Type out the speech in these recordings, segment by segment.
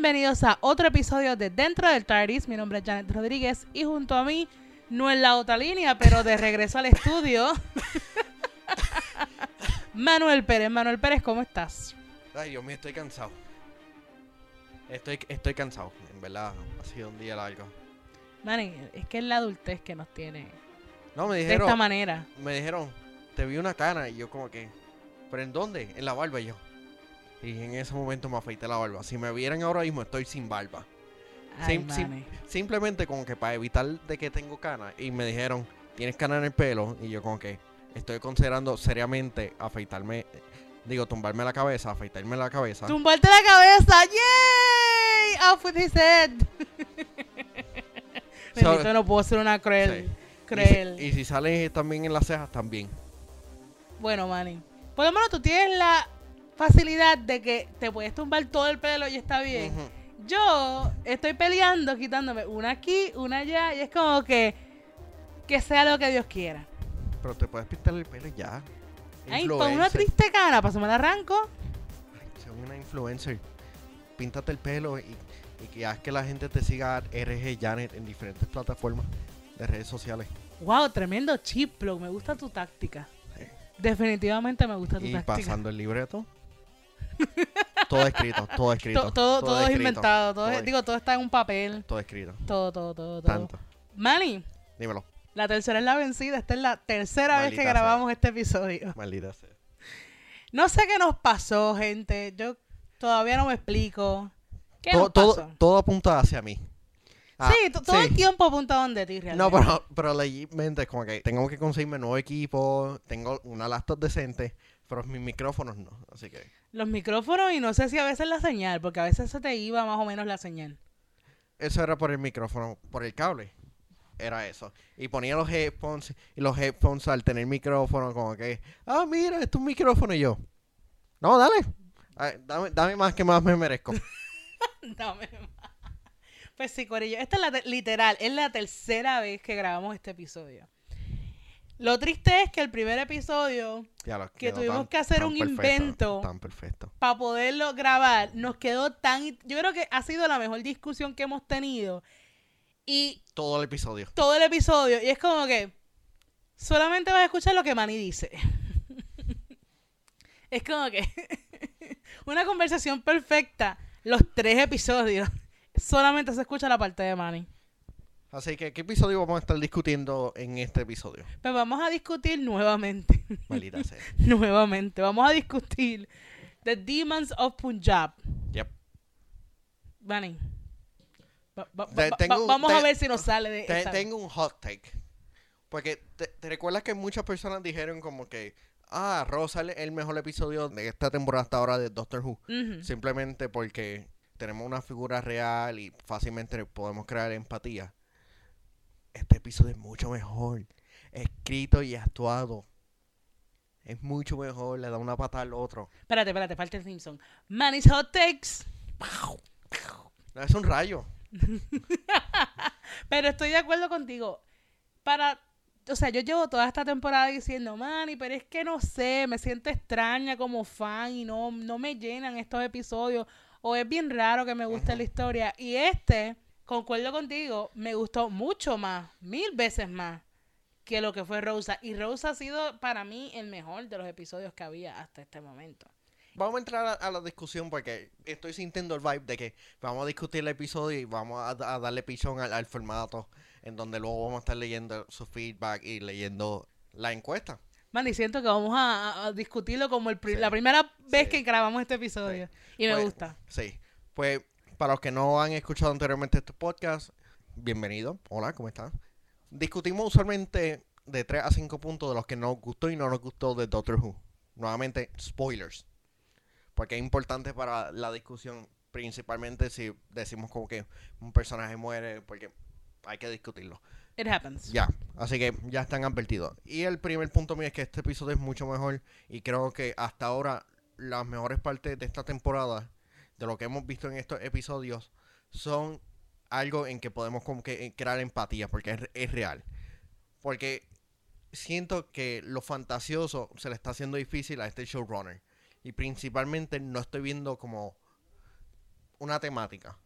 bienvenidos a otro episodio de Dentro del TARDIS. Mi nombre es Janet Rodríguez y junto a mí, no en la otra línea, pero de regreso al estudio, Manuel Pérez. Manuel Pérez, ¿cómo estás? Ay, Dios mío, estoy cansado. Estoy, estoy cansado, en verdad. Ha sido un día largo. Manny, es que es la adultez que nos tiene No, me de dijeron, esta manera. me dijeron, te vi una cana y yo como que, ¿pero en dónde? En la barba y yo. Y en ese momento me afeité la barba. Si me vieran ahora mismo, estoy sin barba. Ay, Sim-. Simplemente como que para evitar de que tengo cana. Y me dijeron, tienes cana en el pelo. Y yo como que estoy considerando seriamente afeitarme, digo, tumbarme la cabeza, afeitarme la cabeza. ¡Tumbarte la cabeza! ¡Yay! ¡Off with his head! So- Bendito, no puedo ser una cruel. Sí. Cruel. Y si, y si sale también en las cejas, también. Bueno, Manny. Por lo menos tú tienes la facilidad de que te puedes tumbar todo el pelo y está bien. Yo estoy peleando, quitándome una aquí, una allá, y es como que que sea lo que Dios quiera. Pero te puedes pintar el pelo y ya. Ay, con una triste cara, para me la arranco. Ay, una influencer. Píntate el pelo y, y que haz que la gente te siga RG Janet en diferentes plataformas de redes sociales. Wow, tremendo chiplo. Me gusta tu táctica. Sí. Definitivamente me gusta tu Y táctica. pasando el libreto. Todo escrito, todo escrito. To- todo, todo, es escrito, inventado. Todo, todo- digo, todo está en un papel. Todo escrito. Todo, todo, todo, todo. Tanto. Manny, Dímelo. la tercera es la vencida. Esta es la tercera vez que grabamos este episodio. Maldita sea. No sé qué nos pasó, gente. Yo todavía no me explico. ¿Qué Todo, nos todo, pasó? todo apunta hacia mí. Ah, sí, to- todo el tiempo apuntado de ti, realmente. No, pero, pero legalmente es como que tengo que conseguirme nuevo equipo, tengo una laptop decente, pero mis micrófonos no. Así que Los micrófonos y no sé si a veces la señal, porque a veces se te iba más o menos la señal. eso era por el micrófono, por el cable. Era eso. Y ponía los headphones y los headphones al tener micrófono como que, ah, mira, esto es un micrófono y yo. No, dale. Ah, dame, dame más que más me merezco. Dame más. Pues sí, Corillo. Esta es la te- literal, es la tercera vez que grabamos este episodio. Lo triste es que el primer episodio, lo Que tuvimos que hacer un perfecto, invento. Tan perfecto. para poderlo grabar, nos quedó tan... Yo creo que ha sido la mejor discusión que hemos tenido. Y Todo el episodio. todo el episodio, y es como que solamente vas a escuchar lo que Manny dice. es como que una conversación perfecta, los tres episodios, solamente se escucha la parte de Manny. Así que, ¿qué episodio vamos a estar discutiendo en este episodio? Pues vamos a discutir nuevamente, Maldita sea. nuevamente, vamos a discutir The Demons of Punjab. Yep. Manny. va- va- Te- va- tengo va- un- vamos a ver si nos sale de Te- esta- tengo un hot take. Porque te, te recuerdas que muchas personas dijeron como que, ah, Rosa es el mejor episodio de esta temporada hasta ahora de Doctor Who. Simplemente porque tenemos una figura real y fácilmente podemos crear empatía. Este episodio es mucho mejor. Escrito y actuado. Es mucho mejor, le da una pata al otro. Espérate, espérate, falta el Simpson. Manny's Hot Takes. No, es un rayo. Pero estoy de acuerdo contigo. Para, o sea, yo llevo toda esta temporada diciendo, Manny, pero es que no sé, me siento extraña como fan y no, no me llenan estos episodios. O es bien raro que me guste la historia. Y este, concuerdo contigo, me gustó mucho más, mil veces más que lo que fue Rosa. Y Rosa ha sido para mí el mejor de los episodios que había hasta este momento. Vamos a entrar a, a la discusión porque estoy sintiendo el vibe de que vamos a discutir el episodio y vamos a, a darle pichón al, al formato en donde luego vamos a estar leyendo su feedback y leyendo la encuesta. Man, y siento que vamos a, discutirlo como el pri- Sí. la primera vez Sí. que grabamos este episodio. Y me Pues, gusta. Sí. Pues para los que no han escuchado anteriormente este podcast, bienvenido. Hola, ¿cómo están? Discutimos usualmente de 3 a 5 puntos de los que nos gustó y no nos gustó de Doctor Who. Nuevamente, spoilers. Porque es importante para la discusión, principalmente si decimos como que un personaje muere, porque hay que discutirlo. It happens. Ya, así que ya están advertidos. Y el primer punto mío es que este episodio es mucho mejor y creo que hasta ahora las mejores partes de esta temporada, de lo que hemos visto en estos episodios, son algo en que podemos como que eh, crear empatía, porque es, es real. Porque siento que lo fantasioso se le está haciendo difícil a este showrunner. Y principalmente no estoy viendo como una temática.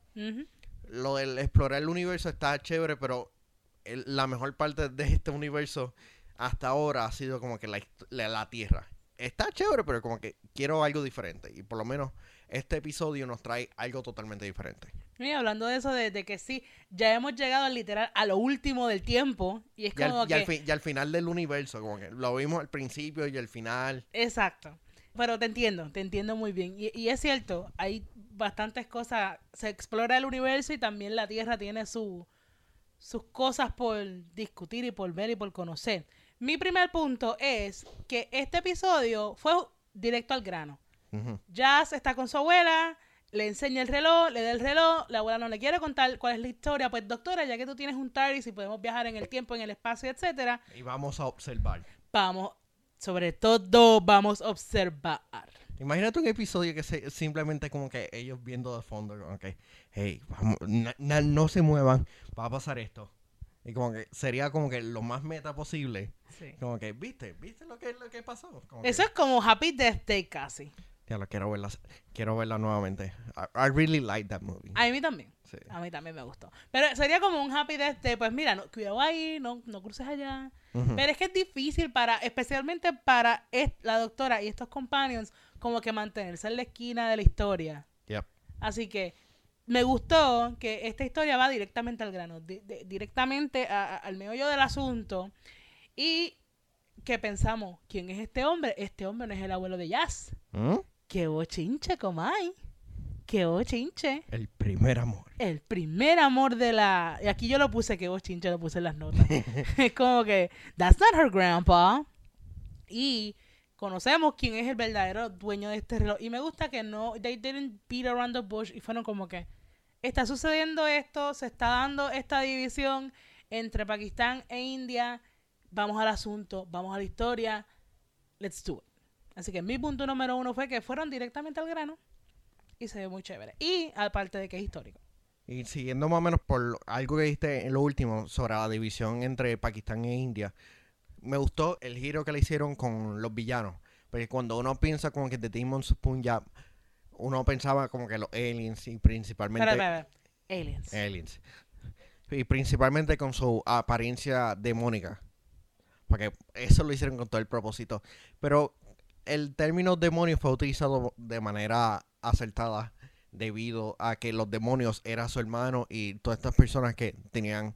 Lo del explorar el universo está chévere, pero el- la mejor parte de este universo hasta ahora ha sido como que la, la, la Tierra. Está chévere, pero como que quiero algo diferente. Y por lo menos este episodio nos trae algo totalmente diferente. Y hablando de eso, de, de que sí, ya hemos llegado literal a lo último del tiempo. Y es Y al, como y que. al y al final del universo, como que lo vimos al principio y al final. Exacto. Pero te entiendo, te entiendo muy bien. Y, y es cierto, hay bastantes cosas. Se explora el universo y también la Tierra tiene su, sus cosas por discutir y por ver y por conocer. Mi primer punto es que este episodio fue directo al grano. Jazz está con su abuela, le enseña el reloj, le da el reloj, la abuela no le quiere contar cuál es la historia. Pues doctora, ya que tú tienes un TARDIS y podemos viajar en el tiempo, en el espacio, etcétera, Y vamos a observar. vamos, sobre todo vamos a observar. Imagínate un episodio que se, simplemente como que ellos viendo de fondo, como que, hey, vamos, na- na- no se muevan, va a pasar esto. Y como que sería como que lo más meta posible. Sí. Como que, ¿viste? ¿Viste lo que, lo que pasó? Como que, Eso es como Happy Death Day casi. Ya lo quiero verla, quiero verla nuevamente. I, I really like that movie. A mí también. Sí. A mí también me gustó. Pero sería como un Happy Death Day. Pues mira, no, cuidado ahí, no, no cruces allá. Pero es que es difícil para, especialmente para la doctora y estos companions, como que mantenerse en la esquina de la historia. Yep. Así que me gustó que esta historia va directamente al grano, di- di- directamente a- a- al meollo del asunto. Y que pensamos, ¿quién es este hombre? Este hombre no es el abuelo de Jazz. ¿Mm? ¡Qué bochinche, comay! ¡Qué bochinche! El primer amor. El primer amor de la... Y aquí yo lo puse, que bochinche, lo puse en las notas. es como que, that's not her grandpa. Y conocemos quién es el verdadero dueño de este reloj. Y me gusta que no, they didn't beat around the bush. Y fueron como que, está sucediendo esto, se está dando esta división entre Pakistán e India. Vamos al asunto, vamos a la historia. Let's do it. Así que mi punto número uno fue que fueron directamente al grano. Y se ve muy chévere. Y aparte de que es histórico. Y siguiendo más o menos por algo que dijiste en lo último sobre la división entre Pakistán e India, me gustó el giro que le hicieron con los villanos. Porque cuando uno piensa como que The Demon's Punjab, uno pensaba como que los aliens y principalmente Espera, espera, espera. Aliens. aliens. Y principalmente con su apariencia demónica. Porque eso lo hicieron con todo el propósito. Pero el término demonio fue utilizado de manera acertada debido a que los demonios eran su hermano y todas estas personas que tenían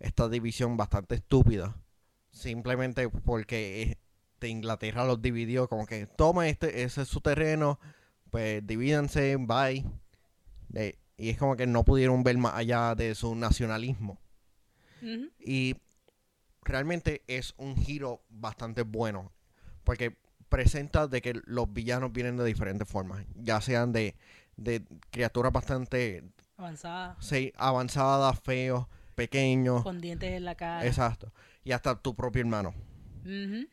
esta división bastante estúpida. Simplemente porque eh, de Inglaterra los dividió como que toma este, ese es su terreno, pues divídanse, bye. Y es como que no pudieron ver más allá de su nacionalismo. Y realmente es un giro bastante bueno. Porque presenta de que los villanos vienen de diferentes formas. Ya sean de, de criaturas bastante Avanzada. sí, avanzadas, feos, pequeños. Con dientes en la cara. Exacto. Y hasta tu propio hermano.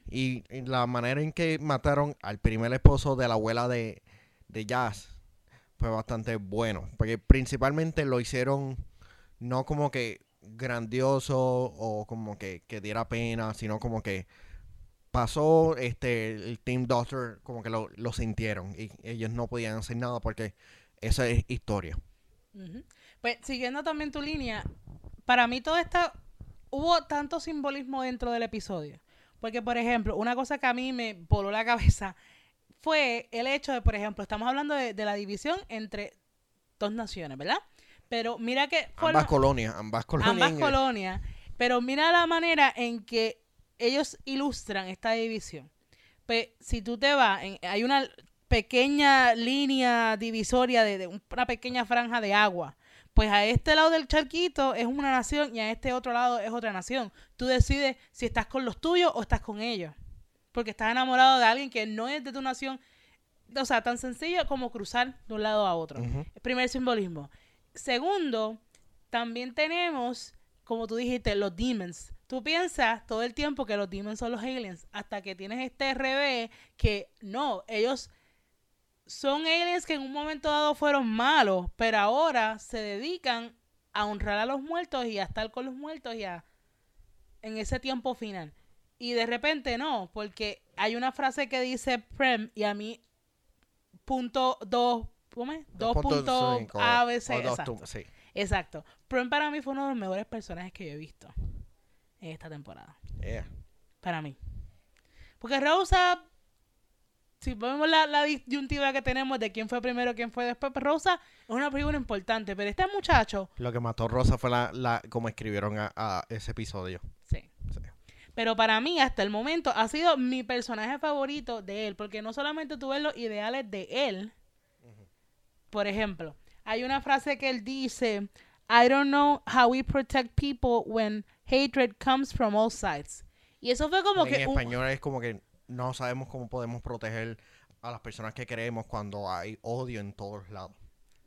Y, y la manera en que mataron al primer esposo de la abuela de, de Jazz fue bastante bueno. Porque principalmente lo hicieron no como que grandioso o como que, que diera pena, sino como que pasó este el Team Doctor como que lo, lo sintieron y ellos no podían hacer nada porque esa es historia. Pues siguiendo también tu línea, para mí todo esto, hubo tanto simbolismo dentro del episodio. Porque, por ejemplo, una cosa que a mí me voló la cabeza fue el hecho de, por ejemplo, estamos hablando de, de la división entre dos naciones, ¿verdad? Pero mira que... Ambas colonias, ambas colonias. ambas colonias, pero mira la manera en que ellos ilustran esta división. Pues si tú te vas, en- hay una pequeña línea divisoria de, de una pequeña franja de agua. Pues a este lado del charquito es una nación y a este otro lado es otra nación. Tú decides si estás con los tuyos o estás con ellos. Porque estás enamorado de alguien que no es de tu nación. O sea, tan sencillo como cruzar de un lado a otro. Primer simbolismo. Segundo, también tenemos, como tú dijiste, los demons. Tú piensas todo el tiempo que los demons son los aliens, hasta que tienes este RB que no, ellos son aliens que en un momento dado fueron malos, pero ahora se dedican a honrar a los muertos y a estar con los muertos y a en ese tiempo final. Y de repente no, porque hay una frase que dice Prem y a mí punto dos ¿cómo es? 2.5 ABC, o dos exacto. tu- sí. Exacto. Prem para mí fue uno de los mejores personajes que yo he visto en esta temporada. Yeah. Para mí. Porque Rosa, si vemos la, la disyuntiva que tenemos de quién fue primero, quién fue después, pues Rosa es una figura importante. Pero este muchacho, Lo que mató Rosa fue la, la como escribieron a, a ese episodio. sí. Sí. Pero para mí, hasta el momento, ha sido mi personaje favorito de él. Porque no solamente tú ves los ideales de él. Por ejemplo, hay una frase que él dice: I don't know how we protect people when hatred comes from all sides. Y eso fue como en que. un- español es como que no sabemos cómo podemos proteger a las personas que queremos cuando hay odio en todos lados.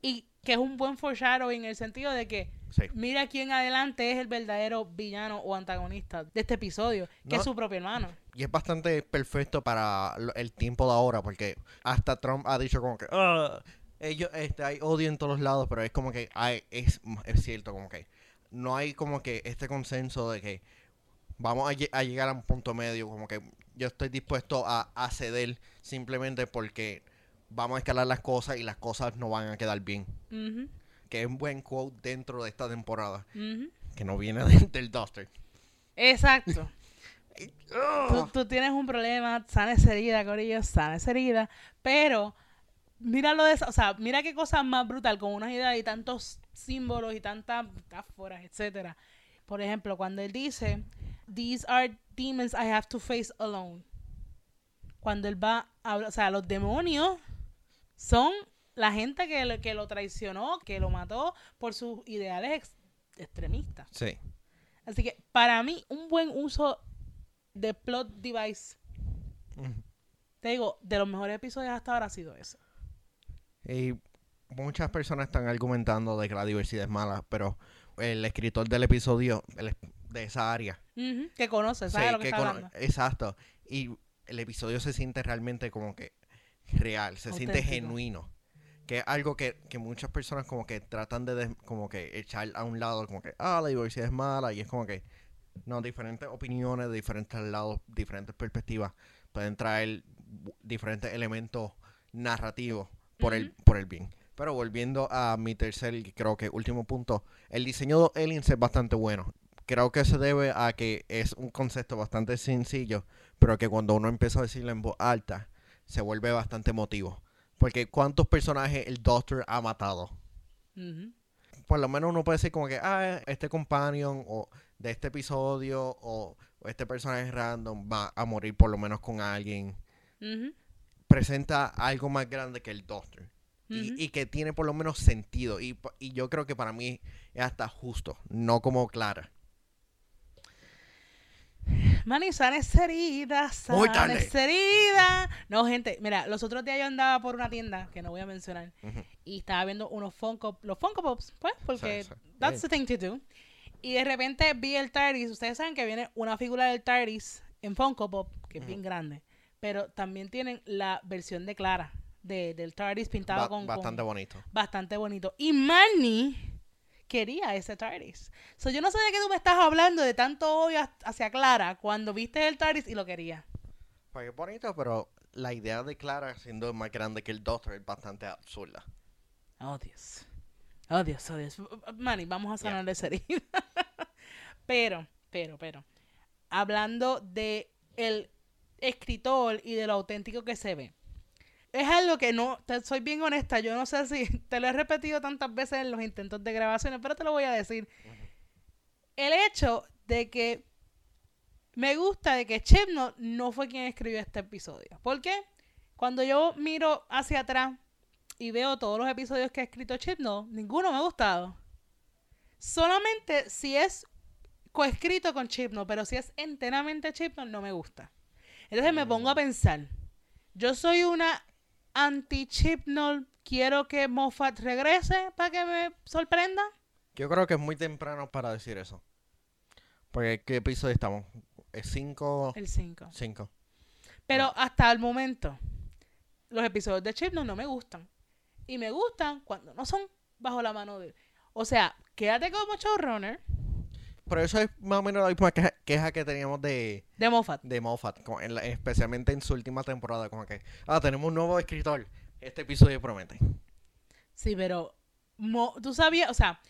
y que es un buen foreshadowing en el sentido de que Sí. mira quién adelante es el verdadero villano o antagonista de este episodio, que No. es su propio hermano. Y es bastante perfecto para el tiempo de ahora, porque hasta Trump ha dicho como que "Ah, ellos, este, hay odio en todos lados, pero es como que hay, es, es cierto, como que no hay como que este consenso de que vamos a, lle- a llegar a un punto medio, como que yo estoy dispuesto a, a ceder simplemente porque vamos a escalar las cosas y las cosas no van a quedar bien. Que es un buen quote dentro de esta temporada, que no viene de- del Duster. Exacto. tú, tú tienes un problema, sana esa herida, Corillo, sana esa herida, pero míralo de esa, o sea, mira qué cosa más brutal, con unas ideas y tantos símbolos y tantas metáforas, etcétera. Por ejemplo, cuando él dice, These are demons I have to face alone. Cuando él va a hablar, o sea, los demonios son la gente que, lo- que lo traicionó, que lo mató por sus ideales ex- extremistas. Sí. Así que para mí, un buen uso de plot device, te digo, de los mejores episodios hasta ahora ha sido ese. Y muchas personas están argumentando de que la diversidad es mala, pero el escritor del episodio el de esa área. Que conoce, sabe sí, lo que, está cono- hablando. Exacto. Y el episodio se siente realmente como que real, se siente genuino. Que es algo que, que muchas personas como que tratan de des- como que echar a un lado, como que, ah, la diversidad es mala, y es como que, no, diferentes opiniones, de diferentes lados, diferentes perspectivas, pueden traer diferentes elementos narrativos por, el, por el bien. Pero volviendo a mi tercer y creo que último punto, el diseño de aliens es bastante bueno. Creo que se debe a que es un concepto bastante sencillo, pero que cuando uno empieza a decirlo en voz alta, se vuelve bastante emotivo. Porque ¿cuántos personajes el Doctor ha matado? Por lo menos uno puede decir como que, ah, este companion o de este episodio o, o este personaje random va a morir por lo menos con alguien. Presenta algo más grande que el Doctor. Y, que tiene por lo menos sentido. Y, y yo creo que para mí es hasta justo, no como Clara. Mani, sana esa herida, Muy sana tarde. esa herida. No, gente, mira, los otros días yo andaba por una tienda, que no voy a mencionar, y estaba viendo unos Funko, los Funko Pops, pues, porque Sí, sí. that's the thing to do. Y de repente vi el TARDIS, ustedes saben que viene una figura del TARDIS en Funko Pop, que es bien grande, pero también tienen la versión de Clara, de, del TARDIS pintado Ba- con, con- bastante bonito. bastante bonito. Y Manny quería ese TARDIS. So, yo no sé de qué tú me estás hablando de tanto odio ha- hacia Clara cuando viste el TARDIS y lo quería. Pues es bonito, pero la idea de Clara siendo más grande que el Doctor es bastante absurda. Oh, Dios. Oh, Dios, oh, Dios. Manny, vamos a sanar Yeah. esa herida. pero, pero, pero. Hablando de el escritor y de lo auténtico que se ve. Es algo que no, te soy bien honesta, yo no sé si te lo he repetido tantas veces en los intentos de grabaciones, pero te lo voy a decir. El hecho de que me gusta de que Chibnall no fue quien escribió este episodio. ¿Por qué? Cuando yo miro hacia atrás y veo todos los episodios que ha escrito Chibnall, ninguno me ha gustado. Solamente si es coescrito con Chibnall, pero si es enteramente Chibnall, no me gusta. Entonces me pongo a pensar, yo soy una anti-Chibnall, quiero que Moffat regrese para que me sorprenda. Yo creo que es muy temprano para decir eso. Porque ¿qué episodio estamos? ¿Es 5? El 5. 5. Pero hasta el momento, los episodios de Chibnall no me gustan. Y me gustan cuando no son bajo la mano de... O sea, quédate como showrunner Pero eso es más o menos la misma queja, queja que teníamos de, de Moffat. de Moffat, en la- especialmente en su última temporada. Como que, ah, tenemos un nuevo escritor. Este episodio promete. Sí, pero mo- tú sabías, o sea,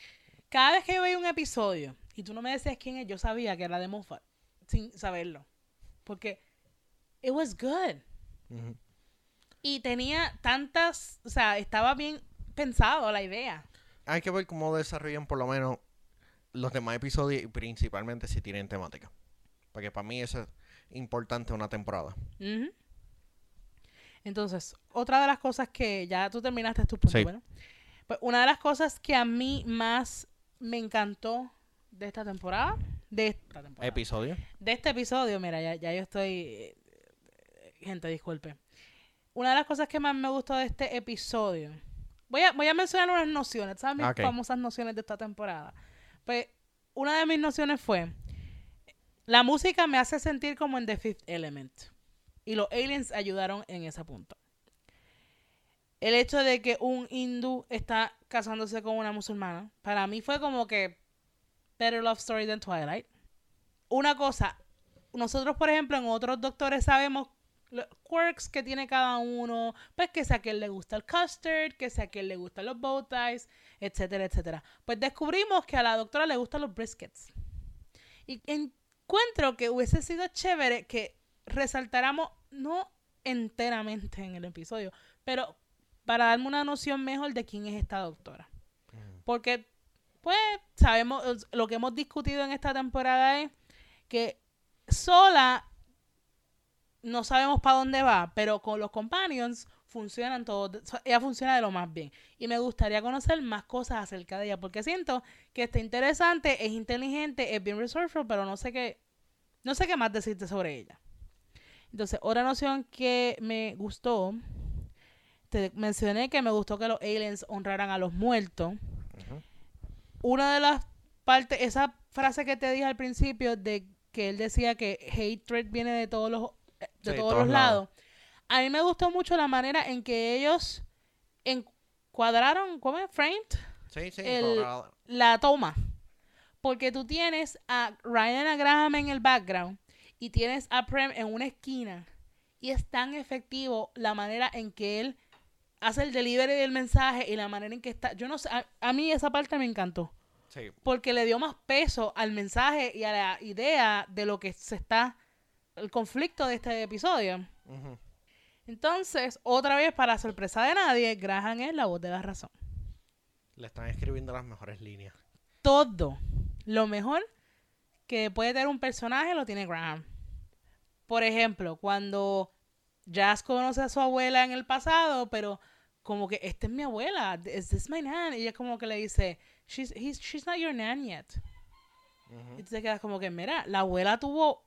cada vez que yo veía un episodio y tú no me decías quién es, yo sabía que era de Moffat, sin saberlo. Porque it was good. Y tenía tantas, o sea, estaba bien pensado la idea. Hay que ver cómo desarrollan por lo menos los demás episodios y principalmente si tienen temática. Porque para mí eso es importante una temporada. Entonces, otra de las cosas que ya tú terminaste tu punto, Sí. ¿verdad? Pues una de las cosas que a mí más me encantó de esta temporada, de esta temporada, Episodio. de este episodio, mira, ya, ya yo estoy, eh, gente, disculpe. Una de las cosas que más me gustó de este episodio, voy a, voy a mencionar unas nociones, ¿sabes? Mis famosas nociones de esta temporada. Pues una de mis nociones fue, la música me hace sentir como en The Fifth Element. Y los aliens ayudaron en ese punto. El hecho de que un hindú está casándose con una musulmana, para mí fue como que Better Love Story than Twilight. Una cosa, nosotros por ejemplo en otros doctores sabemos los quirks que tiene cada uno, pues que si a quien le gusta el custard, que si a quien le gustan los bow ties, etcétera, etcétera. Pues descubrimos que a la doctora le gustan los briskets. Y encuentro que hubiese sido chévere que resaltáramos, no enteramente en el episodio, pero para darme una noción mejor de quién es esta doctora. Porque, pues, sabemos, lo que hemos discutido en esta temporada es que sola no sabemos para dónde va, pero con los companions funcionan todos, ella funciona de lo más bien. Y me gustaría conocer más cosas acerca de ella, porque siento que está interesante, es inteligente, es bien resourceful, pero no sé qué, no sé qué más decirte sobre ella. Entonces, otra noción que me gustó, te mencioné que me gustó que los aliens honraran a los muertos. Una de las partes, esa frase que te dije al principio de que él decía que hatred viene de todos los de Sí, todos todos los lados. lados. A mí me gustó mucho la manera en que ellos encuadraron, ¿cómo es? Framed Sí, sí. El- la toma. Porque tú tienes a Ryan Graham en el background y tienes a Prem en una esquina. Y es tan efectivo la manera en que él hace el delivery del mensaje y la manera en que está. Yo no sé, a, a mí esa parte me encantó. Sí. Porque le dio más peso al mensaje y a la idea de lo que se está. El conflicto de este episodio. Entonces, otra vez, para sorpresa de nadie, Graham es la voz de la razón. Le están escribiendo las mejores líneas. todo lo mejor que puede tener un personaje lo tiene Graham. Por ejemplo, cuando Jazz conoce a su abuela en el pasado, pero como que esta es mi abuela, is this my nan? Y ella como que le dice, she's, he's- she's not your nan yet. Y tú te quedas como que, mira, la abuela tuvo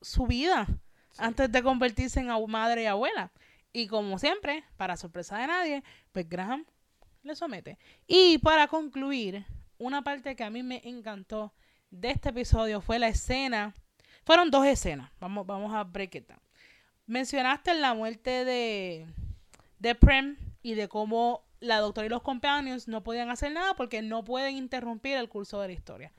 su vida Sí. antes de convertirse en madre y abuela. Y como siempre, para sorpresa de nadie, pues Graham le somete. Y para concluir, una parte que a mí me encantó de este episodio fue la escena. Fueron dos escenas. Vamos, vamos a break it down. Mencionaste la muerte de, de Prem y de cómo la doctora y los companions no podían hacer nada porque no pueden interrumpir el curso de la historia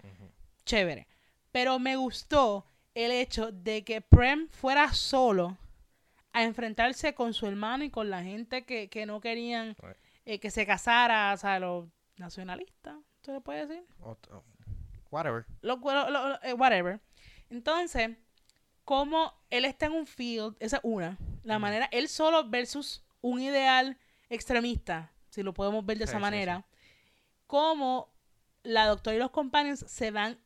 chévere. Pero me gustó el hecho de que Prem fuera solo a enfrentarse con su hermano y con la gente que, que no querían Right. eh, que se casara, o sea, los nacionalistas, ¿se le puede decir? Oh, Whatever. Lo- lo- lo- eh, whatever. Entonces, como él está en un field, esa es una, la Ujú. manera, él solo versus un ideal extremista, si lo podemos ver de Sí, esa sí, manera, como la doctora y los compañeros se van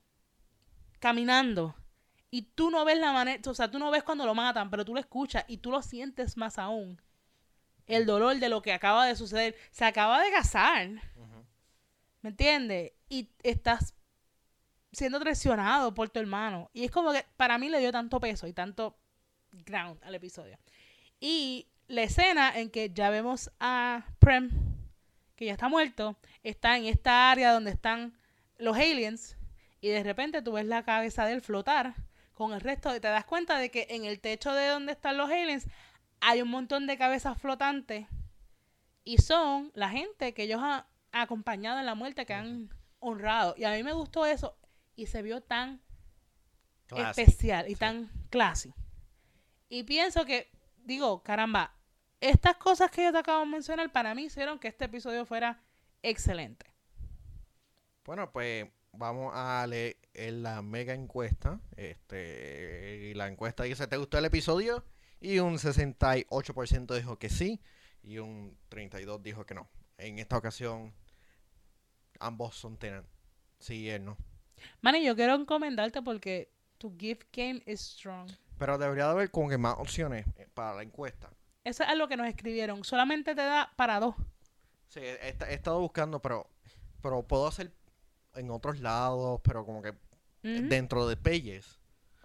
caminando y tú no ves la manera, o sea, tú no ves cuando lo matan, pero tú lo escuchas y tú lo sientes más aún. El dolor de lo que acaba de suceder. Se acaba de casar. ¿Me entiendes? Y estás siendo traicionado por tu hermano. Y es como que para mí le dio tanto peso y tanto ground al episodio. Y la escena en que ya vemos a Prem, que ya está muerto, está en esta área donde están los aliens. Y de repente tú ves la cabeza de él flotar con el resto. Y te das cuenta de que en el techo de donde están los aliens hay un montón de cabezas flotantes. Y son la gente que ellos han acompañado en la muerte, que han honrado. Y a mí me gustó eso. Y se vio tan especial y sí. tan classy. Y pienso que, digo, caramba, estas cosas que yo te acabo de mencionar para mí hicieron que este episodio fuera excelente. Bueno, pues vamos a leer la mega encuesta. Este, y la encuesta dice, ¿te gustó el episodio? Y un 68% dijo que sí y un 32% dijo que no. En esta ocasión, ambos son tenan. Sí y él no. Manny, yo quiero encomendarte porque tu gift game is strong. Pero debería de haber como que más opciones eh, para la encuesta. Eso es lo que nos escribieron. Solamente te da para dos. Sí, he- he estado buscando, pero, pero puedo hacer en otros lados, pero como que dentro de Pages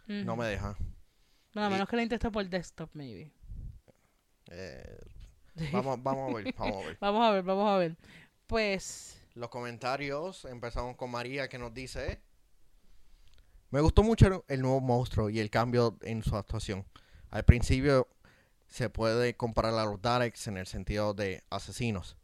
no me deja. No, a y- menos que la intentes por desktop, maybe. Eh, vamos, vamos a ver, vamos a ver. Vamos a ver, vamos a ver. Pues, Los comentarios, empezamos con María que nos dice, me gustó mucho el nuevo monstruo y el cambio en su actuación. Al principio se puede comparar a los Daleks en el sentido de asesinos.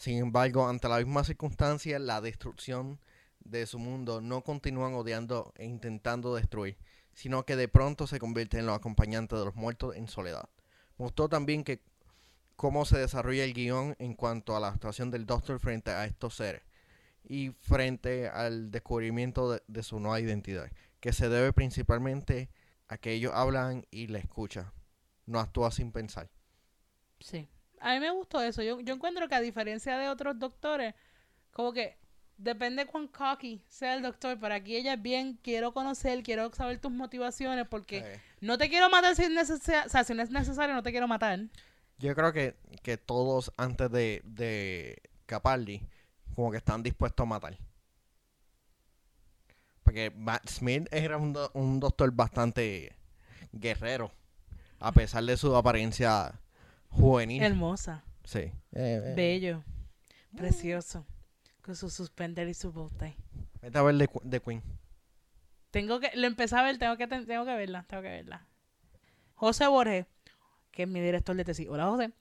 Sin embargo, ante la misma circunstancia, la destrucción de su mundo no continúan odiando e intentando destruir, sino que de pronto se convierten en los acompañantes de los muertos en soledad. Me gustó también que cómo se desarrolla el guion en cuanto a la actuación del Doctor frente a estos seres y frente al descubrimiento de, de su nueva identidad, que se debe principalmente a que ellos hablan y le escuchan, no actúa sin pensar. sí. A mí me gustó eso. Yo, yo encuentro que a diferencia de otros doctores, como que depende cuán cocky sea el doctor, pero aquí ella es bien, quiero conocer, quiero saber tus motivaciones, porque no te quiero matar si es necesario, o sea, si no es necesario, no te quiero matar. yo creo que, que todos antes de, de Capaldi como que están dispuestos a matar. Porque Matt Smith era un, do- un doctor bastante guerrero, a pesar de su apariencia juvenil. Hermosa, Sí. Eh, eh, bello, precioso, con su suspender y su bow tie. Vete a ver de, de Queen. Tengo que, lo empecé a ver, tengo que, ten- tengo que verla, tengo que verla. José Borges, que es mi director de tesis. Hola, José.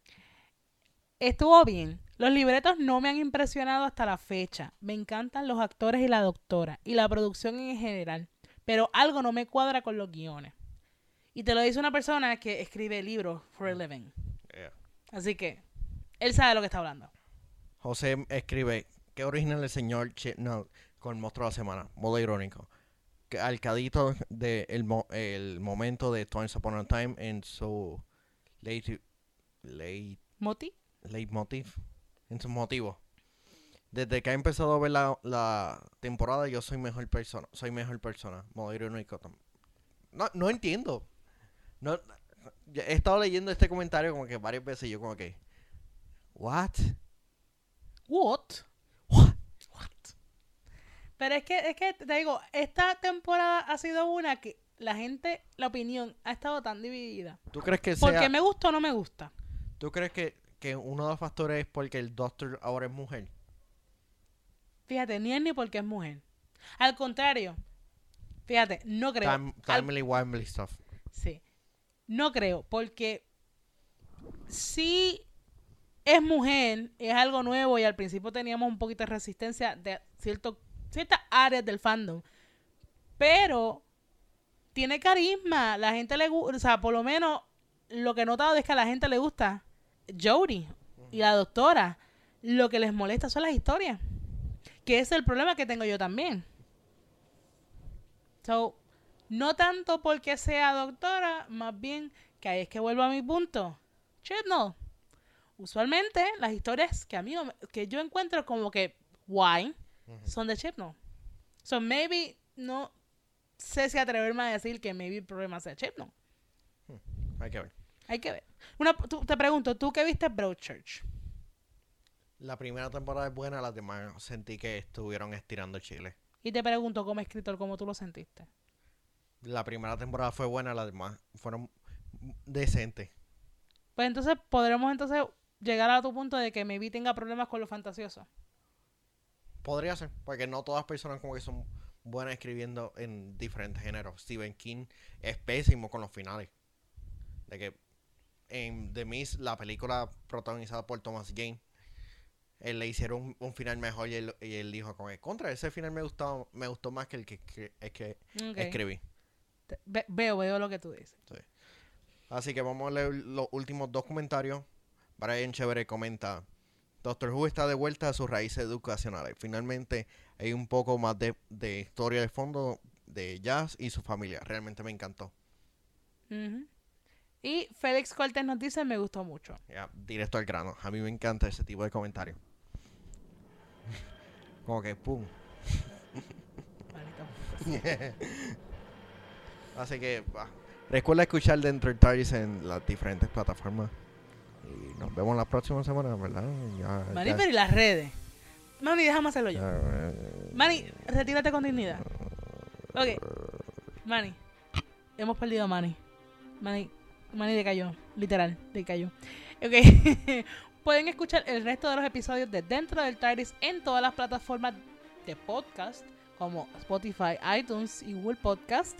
Estuvo bien. Los libretos no me han impresionado hasta la fecha. Me encantan los actores y la doctora y la producción en general. Pero algo no me cuadra con los guiones. Y te lo dice una persona que escribe libros for a living. Así que él sabe de lo que está hablando. José escribe, qué original el señor Chipnut con el monstruo de la semana, modo irónico. Alcadito de el, mo- el momento de Twice Upon a Time en su late, late, ¿Moti? leitmotiv, en su motivo. Desde que ha empezado a ver la, la temporada, yo soy mejor persona, soy mejor persona, modo irónico No, no entiendo. No, he estado leyendo este comentario como que varias veces y yo como que, what? What? Pero es que, es que te digo, esta temporada ha sido una que la gente, la opinión ha estado tan dividida. ¿Tú crees que sea, Porque me gusta o no me gusta. tú crees que, que uno de los factores es porque el Doctor ahora es mujer? Fíjate, ni es ni porque es mujer. Al contrario, fíjate, no creo. Time, Al- timely wimely stuff. sí, no creo, porque si es mujer, es algo nuevo y al principio teníamos un poquito de resistencia de cierto, ciertas áreas del fandom. Pero tiene carisma, la gente le gusta, o sea, por lo menos lo que he notado es que a la gente le gusta Jodie y la doctora. Lo que les molesta son las historias. Que es el problema que tengo yo también. So, no tanto porque sea doctora, más bien que ahí es que vuelvo a mi punto. Chibnall. Usualmente las historias que a mí que yo encuentro como que guay son de Chibnall. So maybe no sé si atreverme a decir que maybe el problema sea Chibnall. Hay que ver. Hay que ver. Una, tú- te pregunto, ¿tú qué viste Broadchurch? La primera temporada es buena, las demás sentí que estuvieron estirando Chile. Y te pregunto como escritor, ¿cómo tú lo sentiste? La primera temporada fue buena, las demás fueron decentes. Pues entonces podremos entonces llegar a tu punto de que maybe tenga problemas con lo fantasioso. Podría ser, porque no todas las personas como que son buenas escribiendo en diferentes géneros. Stephen King es pésimo con los finales. De que en The Mist, la película protagonizada por Thomas Jane, él le hicieron un, un final mejor y él, y él dijo como que contra ese final me gustó, me gustó más que el que, que- el que escribí. Ve- veo, veo lo que tú dices. Así que vamos a leer los últimos dos comentarios. Brian Chévere comenta, Doctor Who está de vuelta a sus raíces educacionales. Finalmente hay un poco más de, de historia de fondo de Jazz y su familia. Realmente me encantó. Y Félix Cortés nos dice, me gustó mucho. Ya, directo al grano. A mí me encanta ese tipo de comentarios. Como que pum. Así que va. recuerda escuchar dentro del TARDIS en las diferentes plataformas. Y nos vemos la próxima semana, ¿verdad? Ya, Manny, ya- pero ¿y las redes? Manny, déjame hacerlo yo. eh, Manny, retírate con dignidad. Ok. Manny. Hemos perdido a Manny. Manny. Manny decayó. Literal, decayó. Ok. Pueden escuchar el resto de los episodios de Dentro del TARDIS en todas las plataformas de podcast, como Spotify, iTunes y Google Podcast.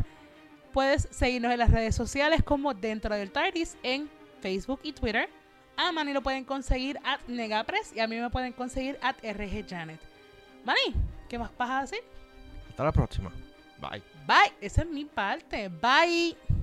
Puedes seguirnos en las redes sociales como Dentro del TARDIS en Facebook y Twitter. A Manny lo pueden conseguir at Negapres y a mí me pueden conseguir at RGJanet. Manny, ¿qué más vas a decir? Hasta la próxima. Bye. Bye. Esa es mi parte. Bye.